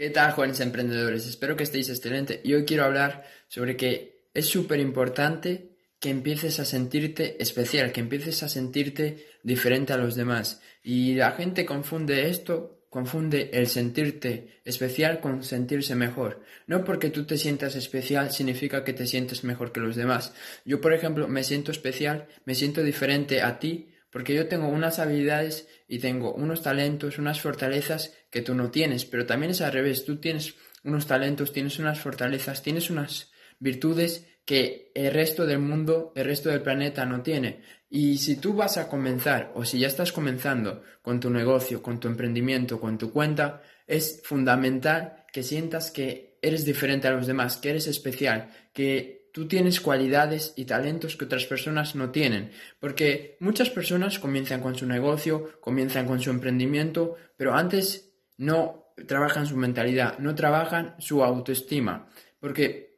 ¿Qué tal, jóvenes emprendedores? Espero que estéis excelente. Y hoy quiero hablar sobre que es súper importante que empieces a sentirte especial, que empieces a sentirte diferente a los demás. Y la gente confunde esto, confunde el sentirte especial con sentirse mejor. No porque tú te sientas especial significa que te sientes mejor que los demás. Yo, por ejemplo, me siento especial, me siento diferente a ti porque yo tengo unas habilidades y tengo unos talentos, unas fortalezas que tú no tienes, pero también es al revés, tú tienes unos talentos, tienes unas fortalezas, tienes unas virtudes que el resto del mundo, el resto del planeta no tiene. Y si tú vas a comenzar o si ya estás comenzando con tu negocio, con tu emprendimiento, con tu cuenta, es fundamental que sientas que eres diferente a los demás, que eres especial, que tú tienes cualidades y talentos que otras personas no tienen, porque muchas personas comienzan con su negocio, comienzan con su emprendimiento, pero antes no trabajan su mentalidad, no trabajan su autoestima, porque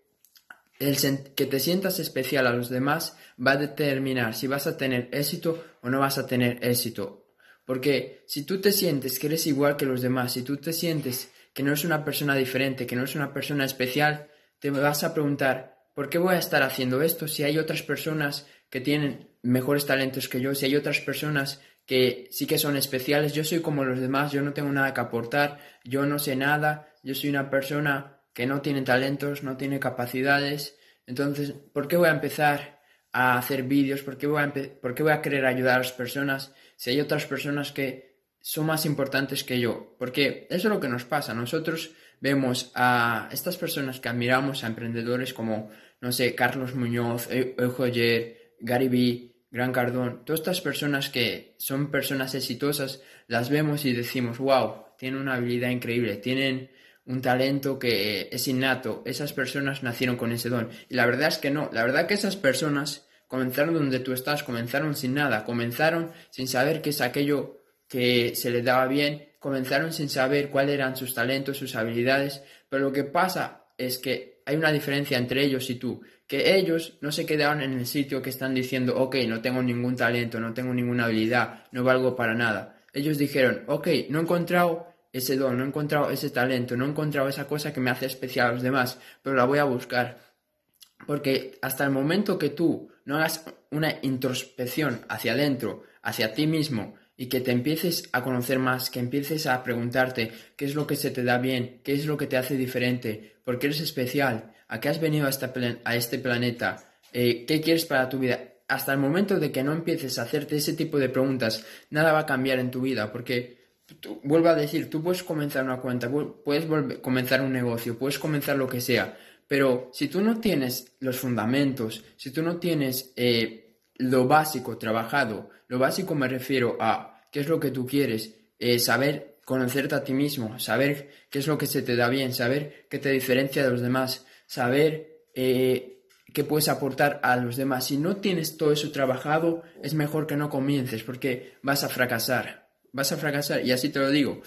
el que te sientas especial a los demás va a determinar si vas a tener éxito o no vas a tener éxito. Porque si tú te sientes que eres igual que los demás, si tú te sientes que no eres una persona diferente, que no eres una persona especial, te vas a preguntar, ¿por qué voy a estar haciendo esto si hay otras personas que tienen mejores talentos que yo, si hay otras personas que sí que son especiales, yo soy como los demás, yo no tengo nada que aportar, yo no sé nada, yo soy una persona que no tiene talentos, no tiene capacidades, entonces, ¿por qué voy a empezar a hacer vídeos? ¿Por qué voy a, ¿por qué voy a querer ayudar a las personas si hay otras personas que son más importantes que yo? Porque eso es lo que nos pasa, nosotros vemos a estas personas que admiramos, a emprendedores como, no sé, Carlos Muñoz, Eujoyer, Gary Vee, Gran Cardón, todas estas personas que son personas exitosas, las vemos y decimos, wow, tienen una habilidad increíble, tienen un talento que es innato, esas personas nacieron con ese don. Y la verdad es que no, la verdad que esas personas comenzaron donde tú estás, comenzaron sin nada, comenzaron sin saber qué es aquello que se les daba bien, comenzaron sin saber cuáles eran sus talentos, sus habilidades, pero lo que pasa es que hay una diferencia entre ellos y tú, que ellos no se quedaron en el sitio que están diciendo, ok, no tengo ningún talento, no tengo ninguna habilidad, no valgo para nada. Ellos dijeron, ok, no he encontrado ese don, no he encontrado ese talento, no he encontrado esa cosa que me hace especial a los demás, pero la voy a buscar. Porque hasta el momento que tú no hagas una introspección hacia adentro, hacia ti mismo, y que te empieces a conocer más, que empieces a preguntarte qué es lo que se te da bien, qué es lo que te hace diferente, por qué eres especial, a qué has venido a, a este planeta, eh, qué quieres para tu vida. Hasta el momento de que no empieces a hacerte ese tipo de preguntas, nada va a cambiar en tu vida, porque vuelvo a decir, tú puedes comenzar una cuenta, puedes comenzar un negocio, puedes comenzar lo que sea, pero si tú no tienes los fundamentos, si tú no tienes eh, lo básico trabajado, lo básico me refiero a qué es lo que tú quieres, eh, saber conocerte a ti mismo, saber qué es lo que se te da bien, saber qué te diferencia de los demás, saber eh, qué puedes aportar a los demás. Si no tienes todo eso trabajado, es mejor que no comiences porque vas a fracasar, vas a fracasar y así te lo digo.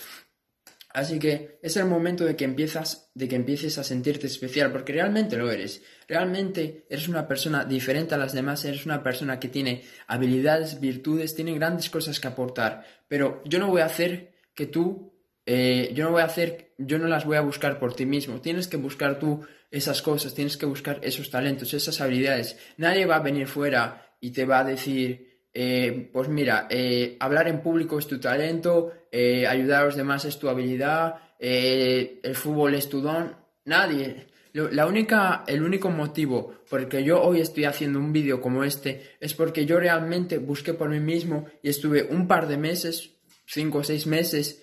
Así que es el momento de que empiezas, de que empieces a sentirte especial, porque realmente lo eres. Realmente eres una persona diferente a las demás, eres una persona que tiene habilidades, virtudes, tiene grandes cosas que aportar. Pero yo no voy a hacer que tú, eh, yo no voy a hacer, yo no las voy a buscar por ti mismo. Tienes que buscar tú esas cosas, tienes que buscar esos talentos, esas habilidades. Nadie va a venir fuera y te va a decir, eh, pues mira, eh, hablar en público es tu talento, eh, ayudar a los demás es tu habilidad, el fútbol es tu don. Nadie. La única, el único motivo por el que yo hoy estoy haciendo un vídeo como este es porque yo realmente busqué por mí mismo y estuve un par de meses, cinco o seis meses,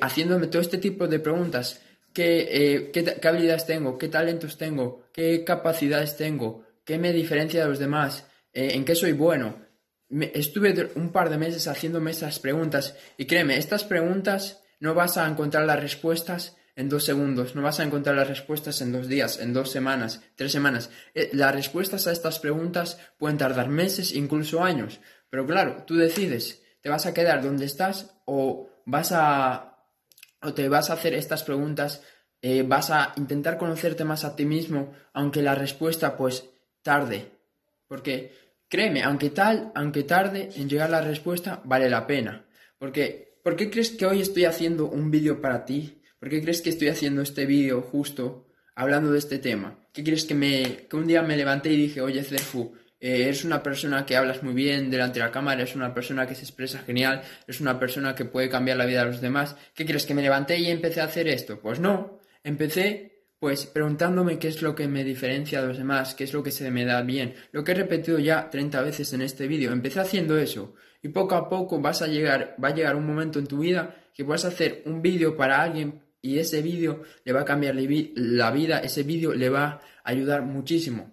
haciéndome todo este tipo de preguntas. ¿Qué, qué habilidades tengo? ¿Qué talentos tengo? ¿Qué capacidades tengo? ¿Qué me diferencia de los demás? ¿En qué soy bueno? Estuve un par de meses haciéndome estas preguntas y créeme, estas preguntas no vas a encontrar las respuestas en dos segundos, no vas a encontrar las respuestas en dos días, en dos semanas, tres semanas. Eh, las respuestas a estas preguntas pueden tardar meses, incluso años. Pero claro, tú decides, ¿te vas a quedar donde estás o vas a o te vas a hacer estas preguntas, eh, vas a intentar conocerte más a ti mismo, aunque la respuesta pues tarde. Porque Créeme, aunque tal, aunque tarde en llegar la respuesta, vale la pena. Porque, ¿por qué crees que hoy estoy haciendo un vídeo para ti? ¿Por qué crees que estoy haciendo este vídeo justo hablando de este tema? ¿Qué crees que me que un día me levanté y dije, oye Cerfu, eh, eres una persona que hablas muy bien delante de la cámara, eres una persona que se expresa genial, eres una persona que puede cambiar la vida de los demás. ¿Qué crees que me levanté y empecé a hacer esto? Pues no, empecé pues preguntándome qué es lo que me diferencia de los demás, qué es lo que se me da bien. Lo que he repetido ya 30 veces en este vídeo. Empecé haciendo eso y poco a poco vas a llegar, va a llegar un momento en tu vida que vas a hacer un vídeo para alguien y ese vídeo le va a cambiar la vida, ese vídeo le va a ayudar muchísimo.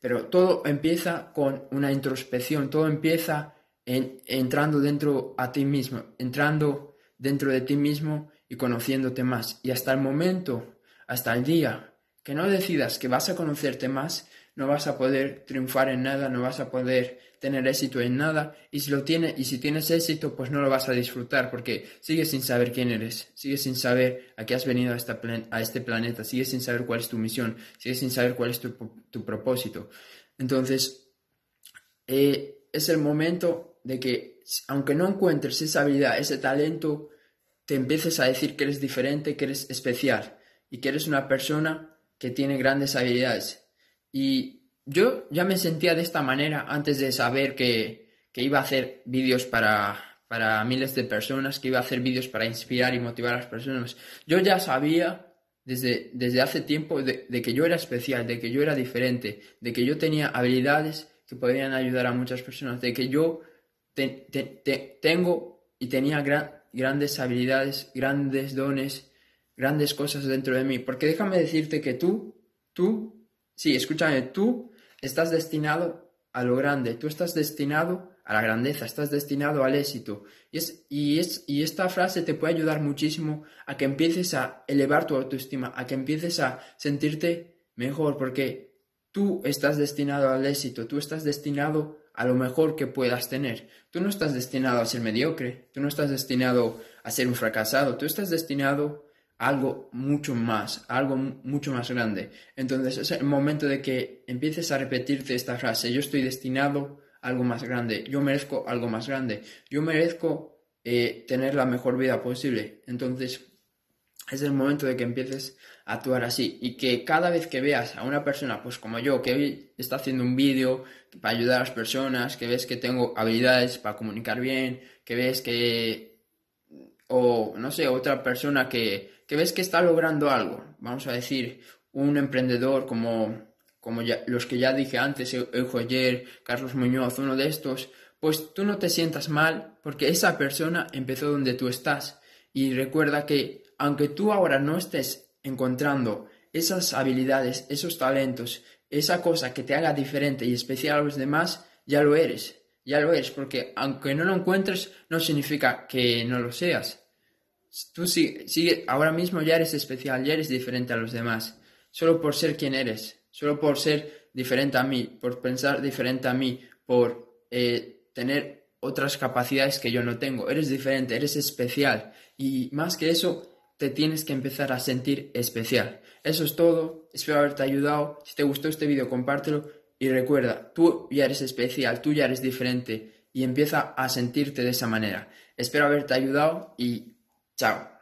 Pero todo empieza con una introspección, todo empieza en, entrando dentro a ti mismo, entrando dentro de ti mismo y conociéndote más. Y hasta el momento hasta el día que no decidas que vas a conocerte más, no vas a poder triunfar en nada, no vas a poder tener éxito en nada y si lo tienes y si tienes éxito pues no lo vas a disfrutar porque sigues sin saber quién eres, sigues sin saber a qué has venido a, esta a este planeta, sigues sin saber cuál es tu misión, sigues sin saber cuál es tu, propósito. Entonces eh, es el momento de que aunque no encuentres esa habilidad, ese talento, te empieces a decir que eres diferente, que eres especial y que eres una persona que tiene grandes habilidades. Y yo ya me sentía de esta manera antes de saber que, iba a hacer vídeos para, para miles de personas, que iba a hacer vídeos para inspirar y motivar a las personas. Yo ya sabía desde, desde hace tiempo de, que yo era especial, de que yo era diferente, de que yo tenía habilidades que podrían ayudar a muchas personas, de que yo tengo y tenía grandes habilidades, grandes dones grandes cosas dentro de mí. Porque déjame decirte que tú, tú, sí, escúchame, tú estás destinado a lo grande, tú estás destinado a la grandeza, estás destinado al éxito. Y, es, y, es, y esta frase te puede ayudar muchísimo a que empieces a elevar tu autoestima, a que empieces a sentirte mejor, porque tú estás destinado al éxito, tú estás destinado a lo mejor que puedas tener. Tú no estás destinado a ser mediocre, tú no estás destinado a ser un fracasado, tú estás destinado algo mucho más, algo mucho más grande. Entonces es el momento de que empieces a repetirte esta frase, yo estoy destinado a algo más grande, yo merezco algo más grande, yo merezco eh, tener la mejor vida posible. Entonces es el momento de que empieces a actuar así y que cada vez que veas a una persona, pues como yo, que hoy está haciendo un vídeo para ayudar a las personas, que ves que tengo habilidades para comunicar bien, que ves que, o no sé, otra persona que que ves que está logrando algo, vamos a decir, un emprendedor como, como los que ya dije antes, Eujoyer, Carlos Muñoz, uno de estos, pues tú no te sientas mal porque esa persona empezó donde tú estás. Y recuerda que aunque tú ahora no estés encontrando esas habilidades, esos talentos, esa cosa que te haga diferente y especial a los demás, ya lo eres. Ya lo eres, porque aunque no lo encuentres, no significa que no lo seas. Tú sigue, ahora mismo ya eres especial, ya eres diferente a los demás, solo por ser quien eres, solo por ser diferente a mí, por pensar diferente a mí, por eh, tener otras capacidades que yo no tengo. Eres diferente, eres especial y más que eso, te tienes que empezar a sentir especial. Eso es todo, espero haberte ayudado. Si te gustó este vídeo, compártelo y recuerda, tú ya eres especial, tú ya eres diferente y empieza a sentirte de esa manera. Espero haberte ayudado y Chao.